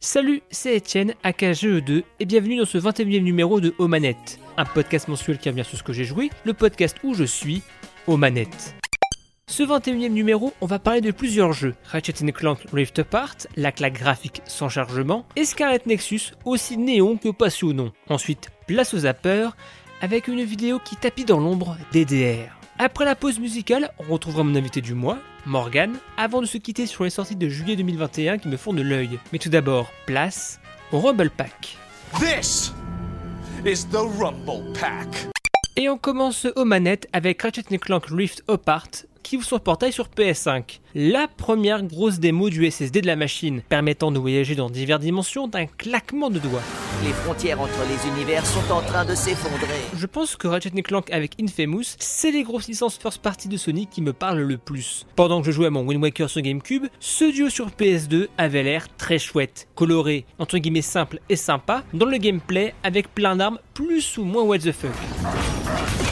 Salut, c'est Etienne, AKGE2, et bienvenue dans ce 21e numéro de Aux Manettes, un podcast mensuel qui revient sur ce que j'ai joué, le podcast où je suis, aux manettes. Ce 21e numéro, on va parler de plusieurs jeux. Ratchet Clank Rift Apart, la claque graphique sans chargement, et Scarlet Nexus, aussi néon que passionnant. Ensuite, place aux zappers, avec une vidéo qui tapit dans l'ombre DDR. Après la pause musicale, on retrouvera mon invité du mois, Morgan, avant de se quitter sur les sorties de juillet 2021 qui me font de l'œil. Mais tout d'abord, place au Rumble Pack. This is the Rumble Pack. Et on commence aux manettes avec Ratchet Clank Rift Apart, qui vous sur portail sur PS5. La première grosse démo du SSD de la machine, permettant de voyager dans diverses dimensions d'un claquement de doigts. Les frontières entre les univers sont en train de s'effondrer. Je pense que Ratchet Clank avec Infamous, c'est les grosses licences first party de Sony qui me parlent le plus. Pendant que je jouais à mon Wind Waker sur GameCube, ce duo sur PS2 avait l'air très chouette, coloré, entre guillemets simple et sympa, dans le gameplay avec plein d'armes plus ou moins what the fuck.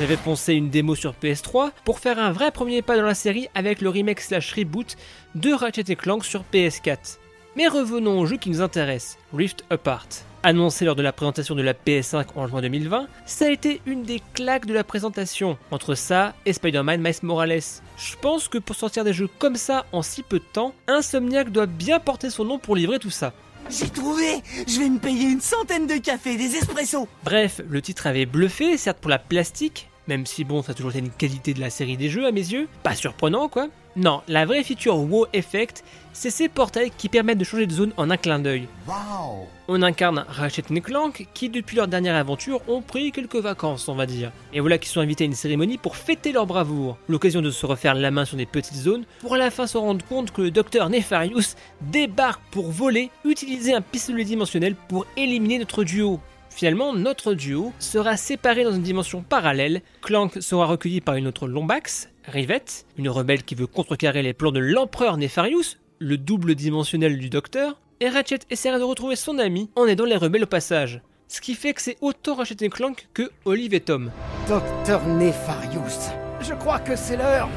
J'avais poncé une démo sur PS3 pour faire un vrai premier pas dans la série avec le remake slash reboot de Ratchet Clank sur PS4. Mais revenons au jeu qui nous intéresse, Rift Apart. Annoncé lors de la présentation de la PS5 en juin 2020, ça a été une des claques de la présentation, entre ça et Spider-Man Miles Morales. Je pense que pour sortir des jeux comme ça en si peu de temps, Insomniac doit bien porter son nom pour livrer tout ça. J'ai trouvé Je vais me payer une centaine de cafés, des espressos Bref, le titre avait bluffé, certes pour la plastique, même si bon, ça a toujours été une qualité de la série des jeux à mes yeux, pas surprenant quoi. Non, la vraie feature WoW Effect, c'est ces portails qui permettent de changer de zone en un clin d'œil. Wow. On incarne Ratchet et Clank qui, depuis leur dernière aventure, ont pris quelques vacances, on va dire. Et voilà qu'ils sont invités à une cérémonie pour fêter leur bravoure. L'occasion de se refaire la main sur des petites zones pour à la fin se rendre compte que le docteur Nefarius débarque pour voler, utiliser un pistolet dimensionnel pour éliminer notre duo. Finalement, notre duo sera séparé dans une dimension parallèle. Clank sera recueilli par une autre Lombax, Rivette, une rebelle qui veut contrecarrer les plans de l'empereur Nefarius, le double dimensionnel du docteur, et Ratchet essaiera de retrouver son ami en aidant les rebelles au passage. Ce qui fait que c'est autant Ratchet Clank que Olive et Tom. Docteur Nefarius, je crois que c'est l'heure.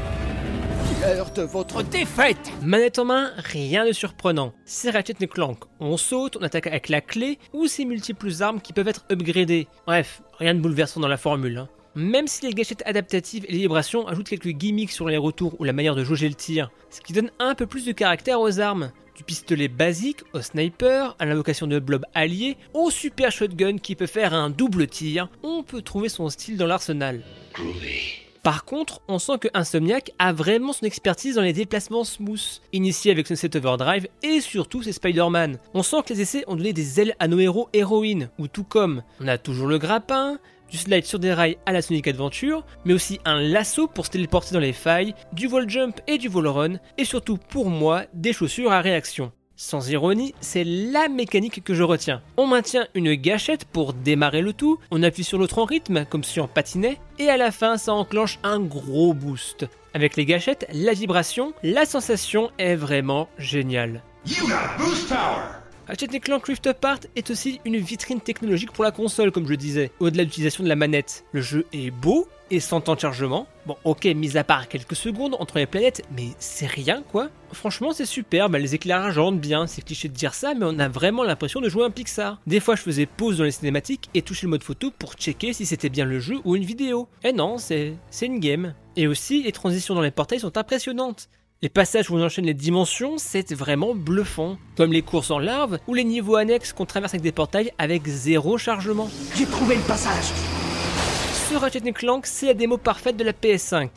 L'heure de votre défaite Manette en main, rien de surprenant. C'est Ratchet Clank. On saute, on attaque avec la clé ou ses multiples armes qui peuvent être upgradées. Bref, rien de bouleversant dans la formule. hein. Même si les gâchettes adaptatives et les vibrations ajoutent quelques gimmicks sur les retours ou la manière de jauger le tir, ce qui donne un peu plus de caractère aux armes. Du pistolet basique au sniper, à l'invocation de blob allié, au super shotgun qui peut faire un double tir, on peut trouver son style dans l'arsenal. Par contre, on sent que Insomniac a vraiment son expertise dans les déplacements smooth, initié avec Sunset Overdrive et surtout ses Spider-Man. On sent que les essais ont donné des ailes à nos héros héroïnes, ou tout comme, on a toujours le grappin, du slide sur des rails à la Sonic Adventure, mais aussi un lasso pour se téléporter dans les failles, du vol jump et du vol run, et surtout pour moi, des chaussures à réaction. Sans ironie, c'est la mécanique que je retiens. On maintient une gâchette pour démarrer le tout, on appuie sur l'autre en rythme, comme si on patinait, et à la fin ça enclenche un gros boost. Avec les gâchettes, la vibration, la sensation est vraiment géniale. You got boost power. Ratchet Clank Rift Apart est aussi une vitrine technologique pour la console, comme je disais, au-delà de l'utilisation de la manette. Le jeu est beau et sans temps de chargement. Bon, ok, mis à part quelques secondes entre les planètes, mais c'est rien quoi. Franchement, c'est superbe, les éclairages rendent bien, c'est cliché de dire ça, mais on a vraiment l'impression de jouer un Pixar. Des fois, je faisais pause dans les cinématiques et touchais le mode photo pour checker si c'était bien le jeu ou une vidéo. Et non, c'est c'est une game. Et aussi, les transitions dans les portails sont impressionnantes. Les passages où on enchaîne les dimensions, c'est vraiment bluffant. Comme les courses en larve ou les niveaux annexes qu'on traverse avec des portails avec zéro chargement. J'ai trouvé le passage Ce Ratchet Clank, c'est la démo parfaite de la PS5.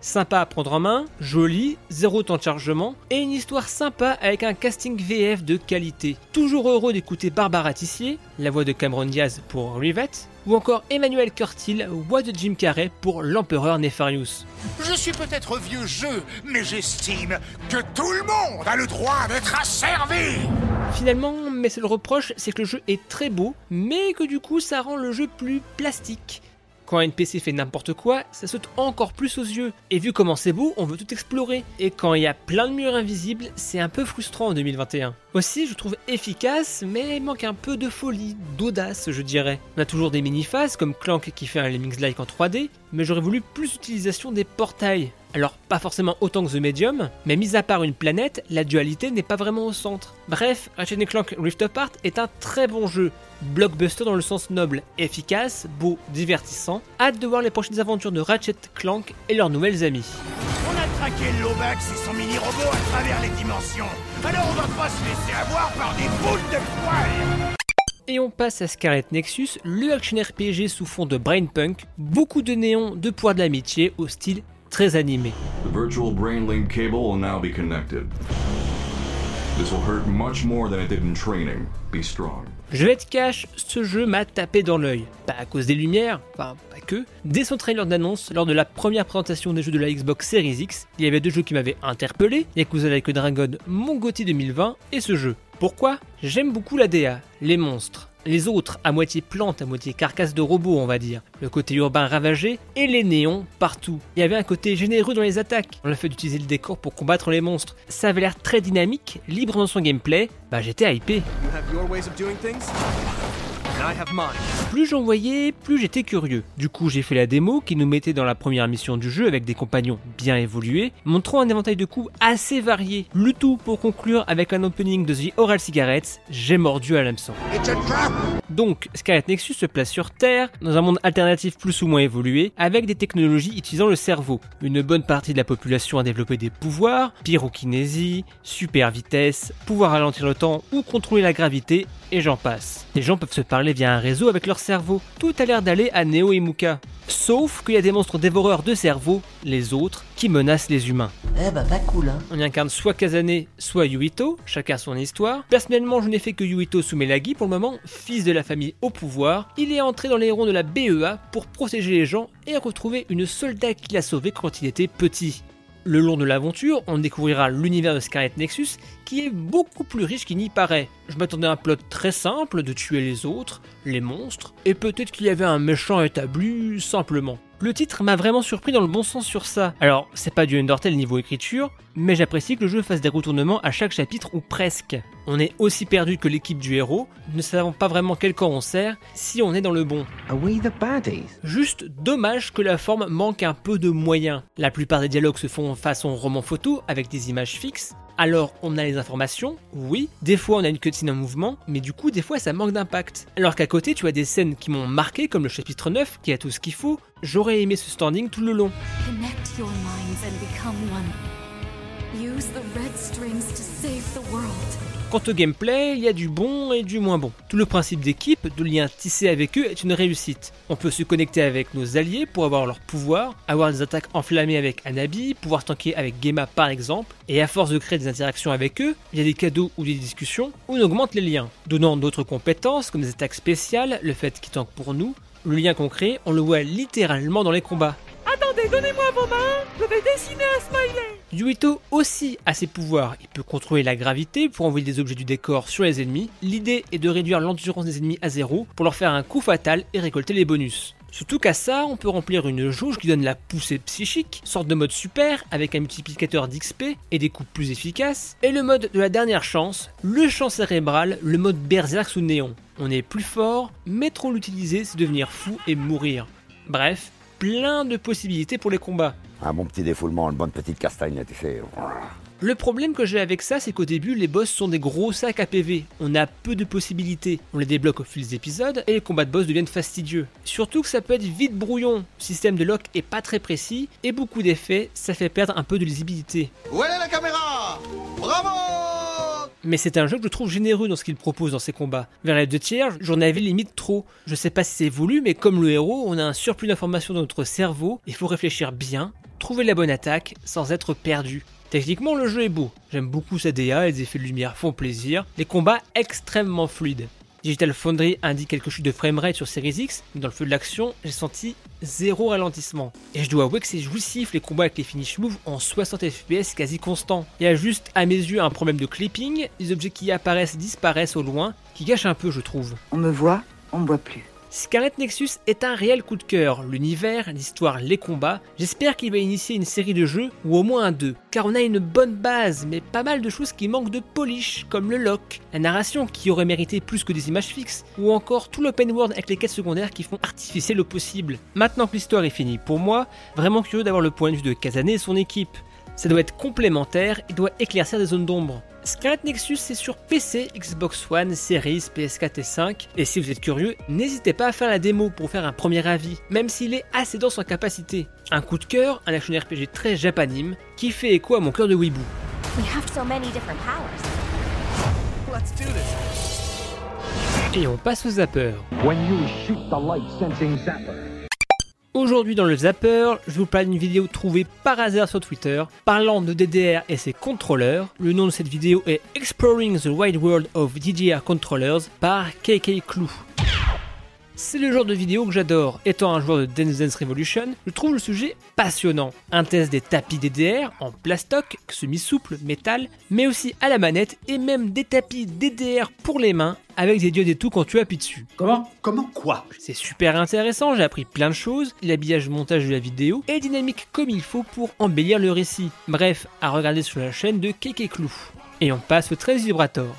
Sympa à prendre en main, joli, zéro temps de chargement, et une histoire sympa avec un casting VF de qualité. Toujours heureux d'écouter Barbara Tissier, la voix de Cameron Diaz pour Rivette, ou encore Emmanuel Curtil, voix de Jim Carrey pour l'empereur Nefarius. Je suis peut-être vieux jeu, mais j'estime que tout le monde a le droit d'être asservi. Finalement, mes seuls reproches, c'est que le jeu est très beau, mais que du coup ça rend le jeu plus plastique. Quand un NPC fait n'importe quoi, ça saute encore plus aux yeux. Et vu comment c'est beau, on veut tout explorer. Et quand il y a plein de murs invisibles, c'est un peu frustrant en 2021. Aussi, je trouve efficace, mais manque un peu de folie, d'audace, je dirais. On a toujours des mini-phases comme Clank qui fait un Lemmings-like en 3D, mais j'aurais voulu plus d'utilisation des portails. Alors pas forcément autant que The Medium, mais mis à part une planète, la dualité n'est pas vraiment au centre. Bref, Ratchet Clank Rift Apart est un très bon jeu, blockbuster dans le sens noble, efficace, beau, divertissant. Hâte de voir les prochaines aventures de Ratchet Clank et leurs nouvelles amies. Et son mini-robot à travers les dimensions. Alors on va pas se laisser avoir par des boules de poils et on passe à Scarlet Nexus, le action RPG sous fond de Brainpunk, beaucoup de néons, de poids de l'amitié au style très animé. The virtual brain link cable will now be connected. This will hurt much more than it did in training. Be strong. Je vais être cash, ce jeu m'a tapé dans l'œil. Pas à cause des lumières, enfin pas que. Dès son trailer d'annonce, lors de la première présentation des jeux de la Xbox Series X, il y avait deux jeux qui m'avaient interpellé, Yakuza Like a Dragon, mon GOTY 2020 et ce jeu. Pourquoi? J'aime beaucoup la DA, les monstres, les autres à moitié plantes, à moitié carcasse de robots on va dire, le côté urbain ravagé et les néons partout. Il y avait un côté généreux dans les attaques, le fait d'utiliser le décor pour combattre les monstres. Ça avait l'air très dynamique, libre dans son gameplay, bah j'étais hypé. Plus j'en voyais, plus j'étais curieux. Du coup, j'ai fait la démo qui nous mettait dans la première mission du jeu avec des compagnons bien évolués, montrant un éventail de coups assez variés. Le tout pour conclure avec un opening de The Oral Cigarettes, j'ai mordu à l'hameçon. Donc, Scarlet Nexus se place sur Terre, dans un monde alternatif plus ou moins évolué, avec des technologies utilisant le cerveau. Une bonne partie de la population a développé des pouvoirs, pyrokinésie, super vitesse, pouvoir ralentir le temps ou contrôler la gravité, et j'en passe. Les gens peuvent se parler via un réseau avec leur cerveau. Tout a l'air d'aller à Neo et Muka. Sauf qu'il y a des monstres dévoreurs de cerveau, les autres, qui menacent les humains. Eh bah pas cool hein. On y incarne soit Kazane, soit Yuito, chacun son histoire. Personnellement, je n'ai fait que Yuito Sumelagi pour le moment, fils de la famille au pouvoir. Il est entré dans les rangs de la BEA pour protéger les gens et retrouver une soldat qu'il a sauvé quand il était petit. Le long de l'aventure, on découvrira l'univers de Scarlet Nexus qui est beaucoup plus riche qu'il n'y paraît. Je m'attendais à un plot très simple de tuer les autres, les monstres, et peut-être qu'il y avait un méchant établi simplement. Le titre m'a vraiment surpris dans le bon sens sur ça. Alors, c'est pas du Undertale niveau écriture, mais j'apprécie que le jeu fasse des retournements à chaque chapitre ou presque. On est aussi perdu que l'équipe du héros, ne savant pas vraiment quel camp on sert, si on est dans le bon. Are we the baddies? Juste dommage que la forme manque un peu de moyens. La plupart des dialogues se font façon roman photo avec des images fixes, alors on a les informations, oui, des fois on a une cutscene en mouvement, mais du coup des fois ça manque d'impact. Alors qu'à côté tu as des scènes qui m'ont marqué comme le chapitre 9 qui a tout ce qu'il faut, j'aurais aimé ce standing tout le long. Connect your minds and become one. Quant au gameplay, il y a du bon et du moins bon. Tout le principe d'équipe, de lien tissé avec eux est une réussite. On peut se connecter avec nos alliés pour avoir leur pouvoir, avoir des attaques enflammées avec Anabi, pouvoir tanker avec Gema par exemple, et à force de créer des interactions avec eux, il y a des cadeaux ou des discussions, où on augmente les liens, donnant d'autres compétences comme des attaques spéciales, le fait qu'ils tankent pour nous. Le lien qu'on crée, on le voit littéralement dans les combats. Attendez, donnez-moi vos mains, je vais dessiner un smiley. Yuito aussi a ses pouvoirs. Il peut contrôler la gravité pour envoyer des objets du décor sur les ennemis. L'idée est de réduire l'endurance des ennemis à zéro pour leur faire un coup fatal et récolter les bonus. Surtout qu'à ça, on peut remplir une jauge qui donne la poussée psychique, sorte de mode super avec un multiplicateur d'XP et des coups plus efficaces, et le mode de la dernière chance, le champ cérébral, le mode berserk sous néon. On est plus fort, mais trop l'utiliser, c'est devenir fou et mourir. Bref, plein de possibilités pour les combats. Un bon petit défoulement, une bonne petite castagne, tu sais. Le problème que j'ai avec ça, c'est qu'au début, les boss sont des gros sacs à PV. On a peu de possibilités. On les débloque au fil des épisodes et les combats de boss deviennent fastidieux. Surtout que ça peut être vite brouillon. Le système de lock est pas très précis et beaucoup d'effets, ça fait perdre un peu de lisibilité. Où est la caméra? Bravo Mais c'est un jeu que je trouve généreux dans ce qu'il propose dans ses combats. Vers les deux tiers, j'en avais limite trop. Je sais pas si c'est voulu, mais comme le héros, on a un surplus d'informations dans notre cerveau. Il faut réfléchir bien, trouver la bonne attaque sans être perdu. Techniquement, le jeu est beau. J'aime beaucoup sa DA, les effets de lumière font plaisir. Les combats extrêmement fluides. Digital Foundry indique quelques chutes de framerate sur Series X, mais dans le feu de l'action, j'ai senti zéro ralentissement. Et je dois avouer que c'est jouissif les combats avec les finish moves en 60 fps quasi constant. Il y a juste à mes yeux un problème de clipping, les objets qui apparaissent disparaissent au loin, qui gâche un peu je trouve. On me voit, on me voit plus. Scarlet Nexus est un réel coup de cœur. L'univers, l'histoire, les combats. J'espère qu'il va initier une série de jeux ou au moins un 2. Car on a une bonne base, mais pas mal de choses qui manquent de polish, comme le lock, la narration qui aurait mérité plus que des images fixes, ou encore tout l'open world avec les quêtes secondaires qui font artificier le possible. Maintenant que l'histoire est finie, pour moi, vraiment curieux d'avoir le point de vue de Kazane et son équipe. Ça doit être complémentaire et doit éclaircir des zones d'ombre. Scarlet Nexus c'est sur PC, Xbox One, Series, PS4 et 5. Et si vous êtes curieux, n'hésitez pas à faire la démo pour faire un premier avis, même s'il est assez dense en capacité. Un coup de cœur, un action RPG très japanime, qui fait écho à mon cœur de weeboo. Et on passe au zapper. Aujourd'hui dans le Zapper, je vous parle d'une vidéo trouvée par hasard sur Twitter parlant de DDR et ses contrôleurs. Le nom de cette vidéo est Exploring the Wide World of DDR Controllers par KK Clou. C'est le genre de vidéo que j'adore. Étant un joueur de Dance Dance Revolution, je trouve le sujet passionnant. Un test des tapis DDR en plastoc, semi-souple, métal, mais aussi à la manette et même des tapis DDR pour les mains avec des diodes et tout quand tu appuies dessus. Comment Comment quoi? C'est super intéressant, j'ai appris plein de choses, l'habillage montage de la vidéo est dynamique comme il faut pour embellir le récit. Bref, à regarder sur la chaîne de Keke Clou. Et on passe au 13 vibrator.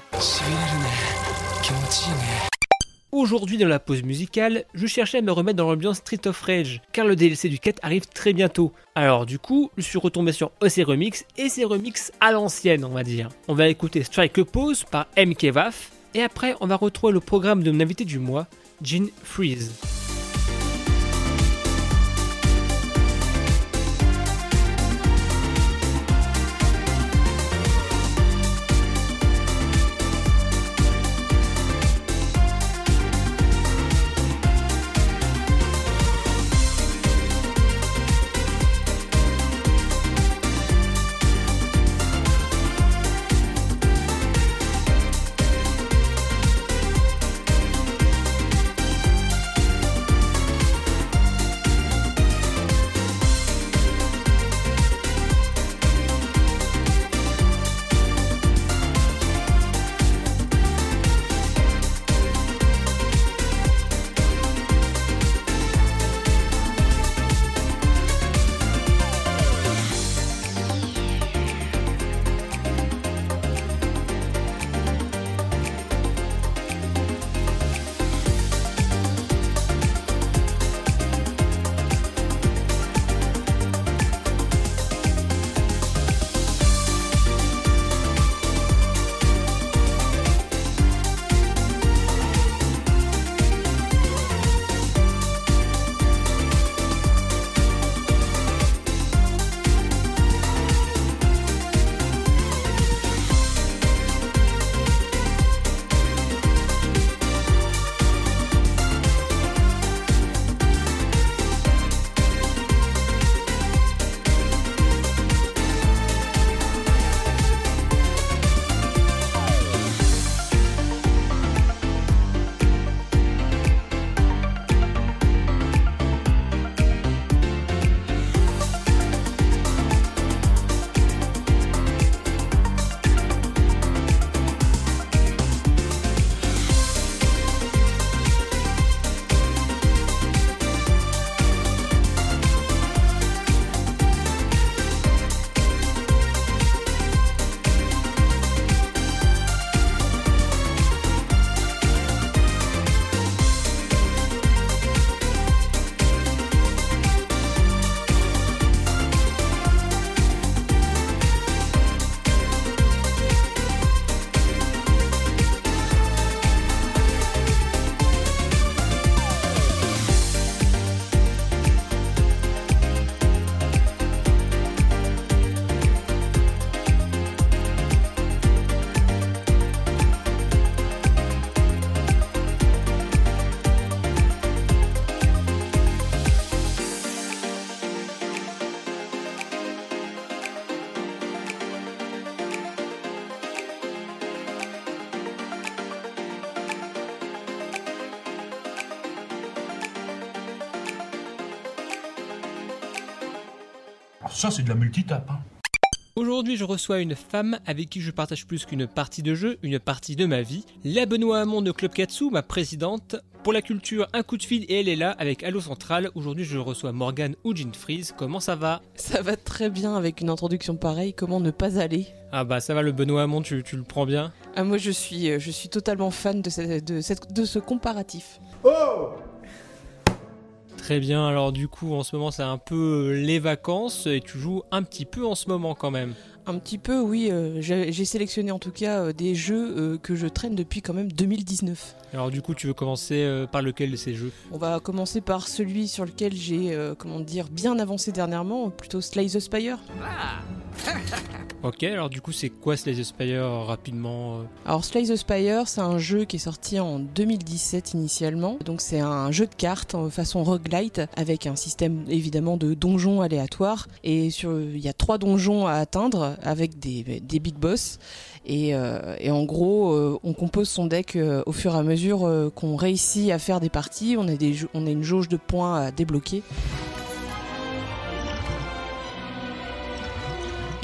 Aujourd'hui dans la pause musicale, je cherchais à me remettre dans l'ambiance Street of Rage, car le DLC du 4 arrive très bientôt. Alors du coup, je suis retombé sur OC Remix et ses remix à l'ancienne on va dire. On va écouter Strike a Pose par MKVAF, et après on va retrouver le programme de mon invité du mois, Jean Freeze. Ça, c'est de la multitape. Hein. Aujourd'hui, je reçois une femme avec qui je partage plus qu'une partie de jeu, une partie de ma vie. La Benoît Hamon de Club Katsu, ma présidente, Pour la culture, un coup de fil et elle est là avec Allo Central. Aujourd'hui, je reçois Morgan ou Jean Freeze. Comment ça va? Ça va très bien avec une introduction pareille. Comment ne pas aller? Ah bah ça va, le Benoît Hamon, tu, tu le prends bien? Ah, Moi, je suis, euh, je suis totalement fan de, ce, de, cette, de ce comparatif. Oh Très bien, alors du coup en ce moment c'est un peu euh, les vacances et tu joues un petit peu en ce moment quand même. Un petit peu, oui. Euh, j'ai sélectionné en tout cas euh, des jeux euh, que je traîne depuis quand même 2019. Alors du coup, tu veux commencer par lequel de ces jeux? On va commencer par celui sur lequel j'ai, comment dire, bien avancé dernièrement, plutôt Slay the Spire. Ah ok, alors du coup, c'est quoi Slay the Spire rapidement Alors Slay the Spire, c'est un jeu qui est sorti en 2017 initialement. Donc c'est un jeu de cartes façon roguelite avec un système évidemment de donjons aléatoires. Et il y a trois donjons à atteindre avec des, big boss. Et, euh, en gros, euh, on compose son deck euh, au fur et à mesure qu'on réussit à faire des parties. On a, des, on a une jauge de points à débloquer.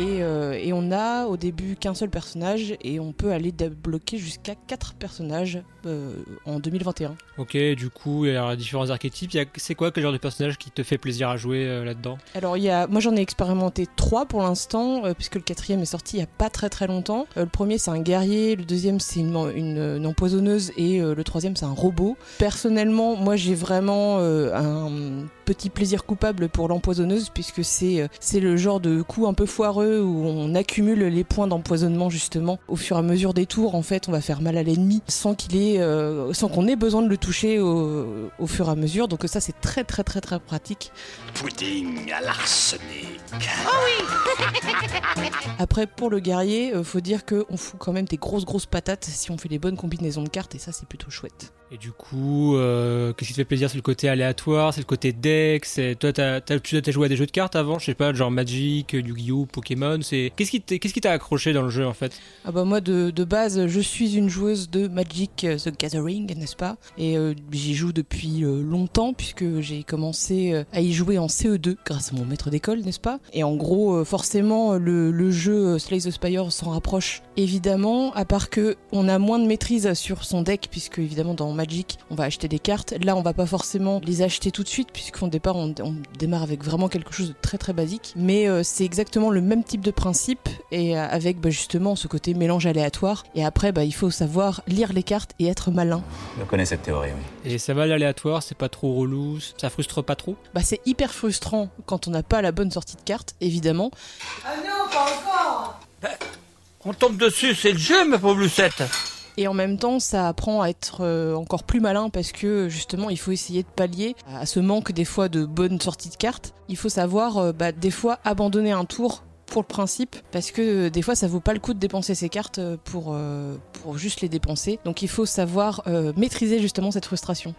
Euh, et, on a au début qu'un seul personnage et on peut aller débloquer jusqu'à 4 personnages euh, en 2021. Ok, du coup, il y a différents archétypes. C'est quoi quel genre de personnage qui te fait plaisir à jouer euh, là-dedans? Alors, y a, moi j'en ai expérimenté 3 pour l'instant, puisque le quatrième est sorti il n'y a pas très très longtemps. le premier c'est un guerrier, le deuxième c'est une, une, empoisonneuse et le troisième c'est un robot. Personnellement, moi j'ai vraiment un petit plaisir coupable pour l'empoisonneuse, puisque c'est le genre de coup un peu foireux où on accumule les points d'empoisonnement justement au fur et à mesure des tours. En fait, on va faire mal à l'ennemi sans qu'il ait, euh, sans qu'on ait besoin de le toucher au, fur et à mesure. Donc ça, c'est très très très très pratique. Pudding à l'arsenic. Oh oui Après, pour le guerrier, euh, faut dire qu'on fout quand même des grosses grosses patates si on fait les bonnes combinaisons de cartes et ça, c'est plutôt chouette. Et du coup, euh, qu'est-ce qui te fait plaisir? C'est le côté aléatoire, c'est le côté deck. C'est toi, t'as, tu as joué à des jeux de cartes avant, je sais pas, genre Magic, Yu-Gi-Oh, Pokémon? C'est qu'est-ce qui t'a accroché dans le jeu en fait? Ah bah moi de, base, je suis une joueuse de Magic euh, the Gathering, n'est-ce pas? Et euh, j'y joue depuis longtemps puisque j'ai commencé à y jouer en CE2 grâce à mon maître d'école, n'est-ce pas? Et en gros, forcément, le, jeu Slay the Spire s'en rapproche évidemment, à part que on a moins de maîtrise sur son deck puisque évidemment dans Magic, on va acheter des cartes. Là, on va pas forcément les acheter tout de suite, puisqu'au départ, on, démarre avec vraiment quelque chose de très très basique. Mais euh, c'est exactement le même de principe, et euh, avec bah, justement ce côté mélange aléatoire. Et après, bah, il faut savoir lire les cartes et être malin. Je connais cette théorie, oui. Et ça va l'aléatoire, c'est pas trop relou, ça frustre pas trop? Bah, c'est hyper frustrant quand on n'a pas la bonne sortie de carte, évidemment. Ah non, pas encore bah, On tombe dessus, c'est le jeu, ma pauvre Lucette et en même temps, ça apprend à être euh, encore plus malin parce que justement, il faut essayer de pallier à ce manque des fois de bonnes sorties de cartes. Il faut savoir euh, bah, des fois abandonner un tour pour le principe parce que euh, des fois ça vaut pas le coup de dépenser ces cartes pour, pour juste les dépenser. Donc il faut savoir maîtriser justement cette frustration.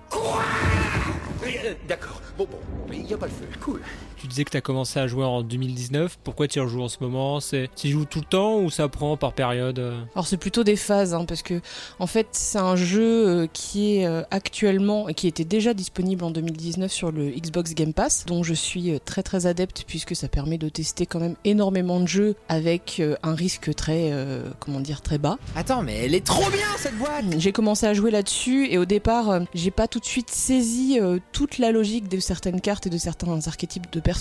D'accord, bon bon, il n'y a pas le feu, cool. Tu disais que tu as commencé à jouer en 2019. Pourquoi tu rejoues en ce moment? C'est tu joues tout le temps ou ça prend par période euh? Alors c'est plutôt des phases hein, parce que en fait c'est un jeu euh, qui est euh, actuellement et qui était déjà disponible en 2019 sur le Xbox Game Pass, dont je suis très très adepte puisque ça permet de tester quand même énormément de jeux avec un risque très comment dire très bas. Attends mais elle est trop bien cette boîte. J'ai commencé à jouer là-dessus et au départ j'ai pas tout de suite saisi toute la logique de certaines cartes et de certains archétypes de personnages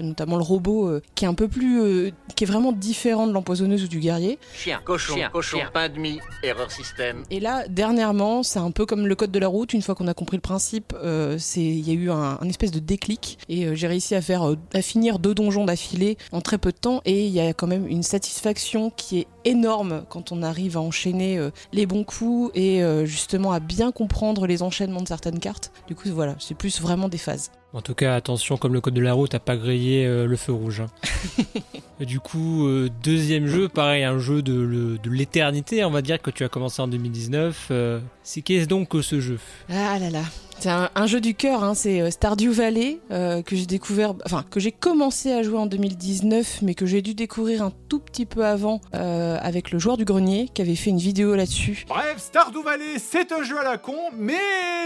notamment le robot euh, qui est un peu plus, euh, qui est vraiment différent de l'empoisonneuse ou du guerrier. Chien, cochon, cochon, pain de mie, erreur système. Et là, dernièrement, c'est un peu comme le code de la route. Une fois qu'on a compris le principe, euh, c'est, il y a eu un, espèce de déclic et j'ai réussi à faire, à finir deux donjons d'affilée en très peu de temps. Et il y a quand même une satisfaction qui est énorme quand on arrive à enchaîner les bons coups et justement à bien comprendre les enchaînements de certaines cartes. Du coup, voilà, c'est plus vraiment des phases. En tout cas, attention, comme le code de la route, t'as pas grillé euh, le feu rouge. Hein. du coup, euh, deuxième jeu, pareil, un jeu de, l'éternité, on va dire, que tu as commencé en 2019. Euh, c'est qu'est-ce donc que ce jeu Ah là là, c'est un, jeu du cœur, hein, c'est euh, Stardew Valley euh, que j'ai découvert, enfin que j'ai commencé à jouer en 2019, mais que j'ai dû découvrir un tout petit peu avant euh, avec le joueur du grenier qui avait fait une vidéo là-dessus. Bref, Stardew Valley, c'est un jeu à la con, mais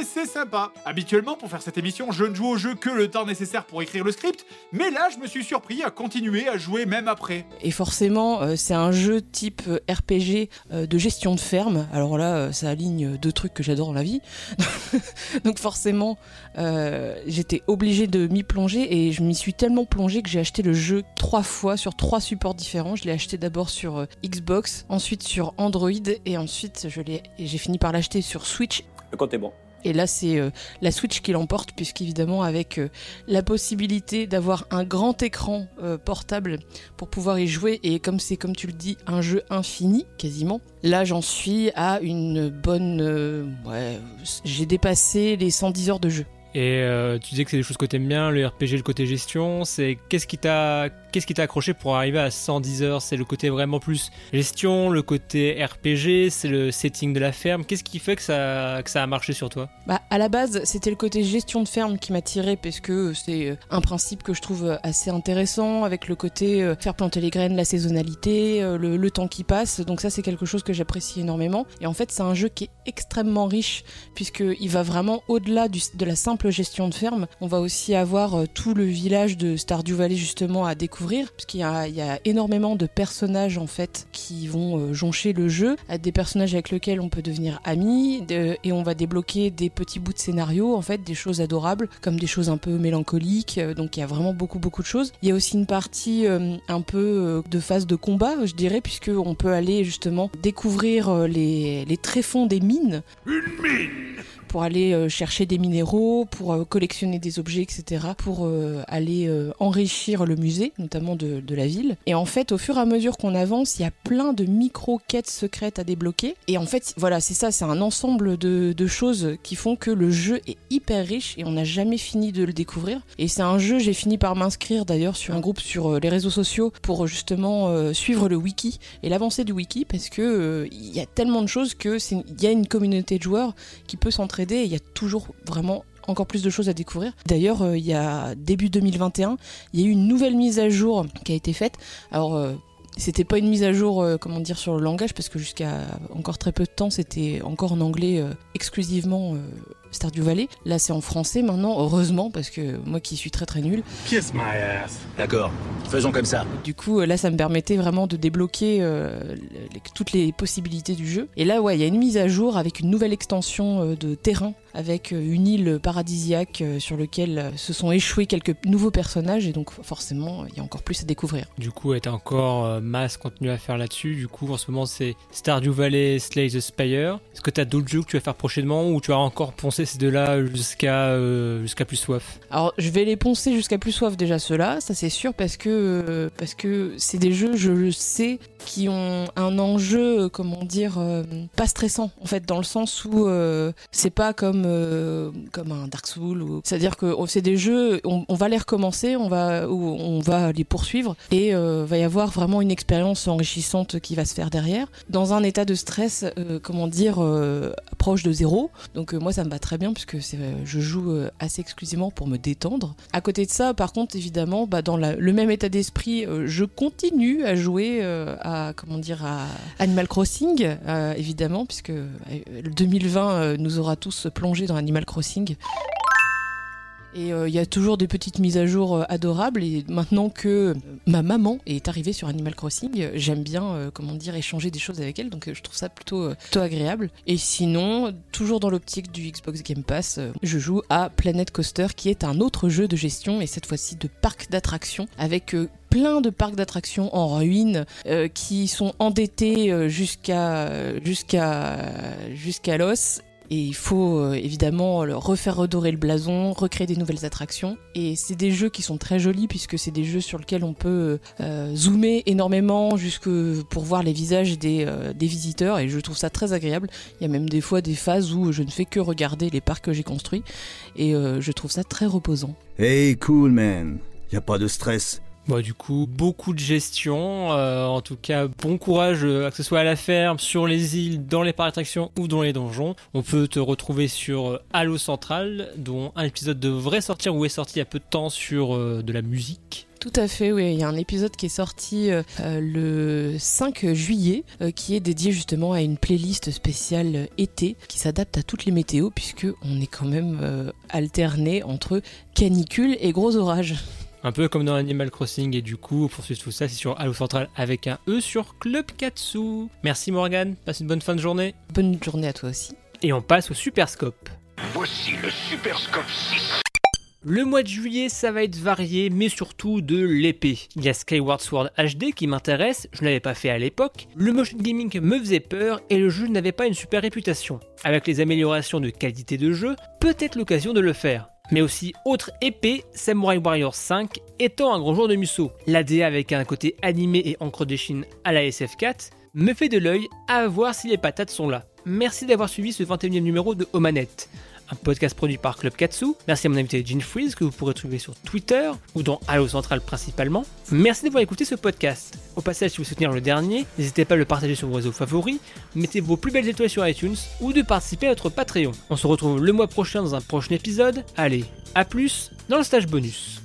c'est sympa. Habituellement, pour faire cette émission, je ne joue au jeu que le temps nécessaire pour écrire le script, mais là, je me suis surpris à continuer à jouer même après. Et forcément, euh, c'est un jeu type RPG euh, de gestion de ferme. Alors là, euh, ça aligne deux trucs que j'adore dans la vie. Donc forcément, euh, j'étais obligée de m'y plonger et je m'y suis tellement plongée que j'ai acheté le jeu trois fois sur trois supports différents. Je l'ai acheté d'abord sur euh, Xbox, ensuite sur Android et ensuite je l'ai- j'ai fini par l'acheter sur Switch Le compte est bon. Et là, c'est euh, la Switch qui l'emporte, puisqu'évidemment, avec euh, la possibilité d'avoir un grand écran euh, portable pour pouvoir y jouer, et comme c'est, comme tu le dis, un jeu infini, quasiment, là, j'en suis à une bonne. ouais, j'ai dépassé les 110 heures de jeu. Et euh, tu disais que c'est des choses que t'aimes bien, le RPG, le côté gestion. C'est qu'est-ce qui t'a qu'est-ce qui t'a accroché pour arriver à 110 heures? C'est le côté vraiment plus gestion, le côté RPG, c'est le setting de la ferme. Qu'est-ce qui fait que ça que ça a marché sur toi? Bah, à la base, c'était le côté gestion de ferme qui m'a tiré parce que c'est euh, un principe que je trouve euh, assez intéressant avec le côté euh, faire planter les graines, la saisonnalité, euh, le, le temps qui passe. Donc ça, c'est quelque chose que j'apprécie énormément. Et en fait, c'est un jeu qui est extrêmement riche puisqu'il va vraiment au-delà de la simple gestion de ferme. On va aussi avoir euh, tout le village de Stardew Valley justement à découvrir puisqu'il y y a énormément de personnages en fait qui vont euh, joncher le jeu, des personnages avec lesquels on peut devenir amis et on va débloquer des petits bouts de scénario en fait, des choses adorables comme des choses un peu mélancoliques. euh, Donc il y a vraiment beaucoup beaucoup de choses. Il y a aussi une partie un peu de phase de combat, je dirais, puisque on peut aller justement découvrir les, les tréfonds des mines Une mine pour aller euh, chercher des minéraux, pour euh, collectionner des objets, etc., pour euh, aller euh, enrichir le musée, notamment de, la ville. Et en fait, au fur et à mesure qu'on avance, il y a plein de micro-quêtes secrètes à débloquer. Et en fait, voilà, c'est ça, c'est un ensemble de, choses qui font que le jeu est hyper riche et on n'a jamais fini de le découvrir. Et c'est un jeu, j'ai fini par m'inscrire d'ailleurs sur un groupe sur euh, les réseaux sociaux pour justement euh, suivre le wiki et l'avancée du wiki parce que euh, il y a tellement de choses que il y a une communauté de joueurs qui peut s'entraider et il y a toujours vraiment encore plus de choses à découvrir. D'ailleurs, euh, il y a début 2021, il y a eu une nouvelle mise à jour qui a été faite. Alors euh, c'était pas une mise à jour, euh, comment dire, sur le langage, parce que jusqu'à encore très peu de temps, c'était encore en anglais exclusivement Stardew Valley. Là, c'est en français maintenant, heureusement, parce que moi qui suis très très nulle, Kiss my ass. D'accord, faisons comme ça. du coup, euh, là, ça me permettait vraiment de débloquer euh, les- toutes les possibilités du jeu. Et là, ouais, il y a une mise à jour avec une nouvelle extension euh, de terrain, avec euh, une île paradisiaque euh, sur laquelle euh, se sont échoués quelques nouveaux personnages, et donc forcément, il y a encore plus à découvrir. Du coup, t'as encore euh, masse contenu à faire là-dessus. Du coup, en ce moment, c'est Stardew Valley, Slay the Spire. Est-ce que t'as d'autres jeux que tu vas faire prochainement ou tu vas encore poncer ces deux-là jusqu'à euh, jusqu'à plus soif? Alors, je vais les poncer jusqu'à plus soif déjà ceux-là, ça c'est sûr, parce que euh, parce que c'est des jeux, je le sais, qui ont un enjeu, comment dire, euh, pas stressant en fait, dans le sens où c'est pas comme euh, comme un Dark Souls, ou... c'est-à-dire que c'est des jeux, on, va les recommencer, on va ou on va les poursuivre et euh, va y avoir vraiment une expérience enrichissante qui va se faire derrière, dans un état de stress, euh, comment dire, euh, proche de zéro. Donc moi ça me va très bien puisque je joue assez exclusivement pour me détendre. À côté de ça, par contre, évidemment, bah, dans le même état d'esprit, je continue à jouer à comment dire à Animal Crossing, évidemment, puisque euh, le 2020 euh, nous aura tous plongé dans Animal Crossing. Et euh, il y a toujours des petites mises à jour euh, adorables. Et maintenant que euh, ma maman est arrivée sur Animal Crossing, j'aime bien, comment dire, échanger des choses avec elle. Donc je trouve ça plutôt, plutôt agréable. Et sinon, toujours dans l'optique du Xbox Game Pass, je joue à Planet Coaster, qui est un autre jeu de gestion et cette fois-ci de parc d'attractions avec plein de parcs d'attractions en ruine qui sont endettés jusqu'à jusqu'à jusqu'à l'os et il faut euh, évidemment refaire redorer le blason, recréer des nouvelles attractions. Et c'est des jeux qui sont très jolis puisque c'est des jeux sur lesquels on peut euh, zoomer énormément jusque pour voir les visages des, euh, des visiteurs. Et je trouve ça très agréable. Il y a même des fois des phases où je ne fais que regarder les parcs que j'ai construits. Et je trouve ça très reposant. Hey, cool man. Y a pas de stress. Bon, du coup, beaucoup de gestion. euh, en tout cas, bon courage, euh, que ce soit à la ferme, sur les îles, dans les parcs d'attractions ou dans les donjons. On peut te retrouver sur euh, Halo Central, dont un épisode devrait sortir ou est sorti il y a peu de temps sur de la musique. Tout à fait, oui. Il y a un épisode qui est sorti le 5 juillet, qui est dédié justement à une playlist spéciale été, qui s'adapte à toutes les météos, puisque on est quand même alterné entre canicule et gros orages. Un peu comme dans Animal Crossing, et du coup, pour suivre tout ça, c'est sur Halo Central avec un E sur Club Katsu. Merci Morgan, passe une bonne fin de journée. Bonne journée à toi aussi. Et on passe au Super Scope. Voici le Super Scope 6. Le mois de juillet, ça va être varié, mais surtout de l'épée. Il y a Skyward Sword HD qui m'intéresse, je ne l'avais pas fait à l'époque. Le motion gaming me faisait peur et le jeu n'avait pas une super réputation. Avec les améliorations de qualité de jeu, peut-être l'occasion de le faire. Mais aussi autre épée, Samurai Warrior 5 étant un grand joueur de Musso. L'ADA avec un côté animé et encre de Chine à la SF4 me fait de l'œil à voir si les patates sont là. Merci d'avoir suivi ce 21e numéro de Omanette un podcast produit par Club Katsu. Merci à mon invité Jean Freeze que vous pourrez trouver sur Twitter ou dans Halo Central principalement. Merci d'avoir écouté ce podcast. Au passage, si vous soutenir le dernier, n'hésitez pas à le partager sur vos réseaux favoris, mettez vos plus belles étoiles sur iTunes ou de participer à notre Patreon. On se retrouve le mois prochain dans un prochain épisode. Allez, à plus dans le stage bonus.